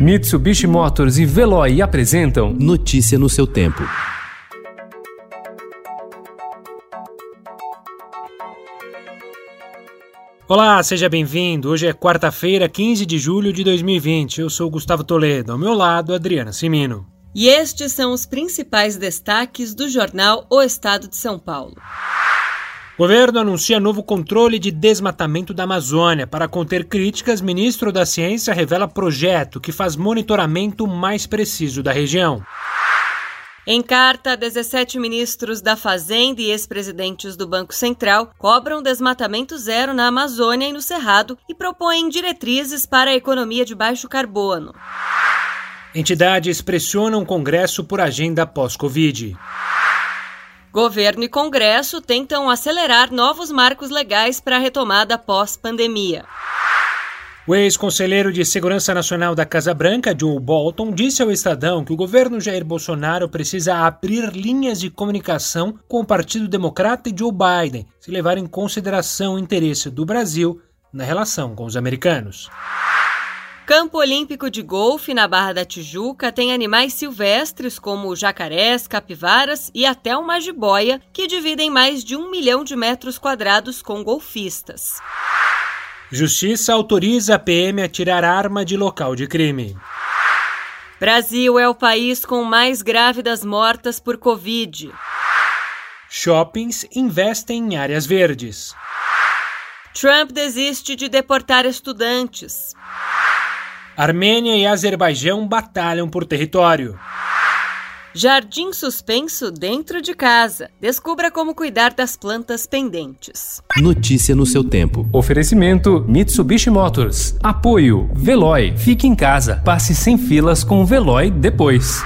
Mitsubishi Motors e Veloy apresentam Notícia no seu tempo. Olá, seja bem-vindo. Hoje é quarta-feira, 15 de julho de 2020. Eu sou Gustavo Toledo. Ao meu lado, Adriana Simino. E estes são os principais destaques do jornal O Estado de São Paulo. O governo anuncia novo controle de desmatamento da Amazônia. Para conter críticas, ministro da Ciência revela projeto que faz monitoramento mais preciso da região. Em carta, 17 ministros da Fazenda e ex-presidentes do Banco Central cobram desmatamento zero na Amazônia e no Cerrado e propõem diretrizes para a economia de baixo carbono. Entidades pressionam o Congresso por agenda pós-Covid. Governo e Congresso tentam acelerar novos marcos legais para a retomada pós-pandemia. O ex-conselheiro de Segurança Nacional da Casa Branca, Joe Bolton, disse ao Estadão que o governo Jair Bolsonaro precisa abrir linhas de comunicação com o Partido Democrata e Joe Biden, se levar em consideração o interesse do Brasil na relação com os americanos. Campo Olímpico de Golfe na Barra da Tijuca tem animais silvestres como jacarés, capivaras e até uma jiboia que dividem mais de um milhão de metros quadrados com golfistas. Justiça autoriza a PM a tirar arma de local de crime. Brasil é o país com mais grávidas mortas por Covid. Shoppings investem em áreas verdes. Trump desiste de deportar estudantes. Armênia e Azerbaijão batalham por território. Jardim suspenso dentro de casa. Descubra como cuidar das plantas pendentes. Notícia no seu tempo. Oferecimento Mitsubishi Motors. Apoio Veloy. Fique em casa. Passe sem filas com o Veloy depois.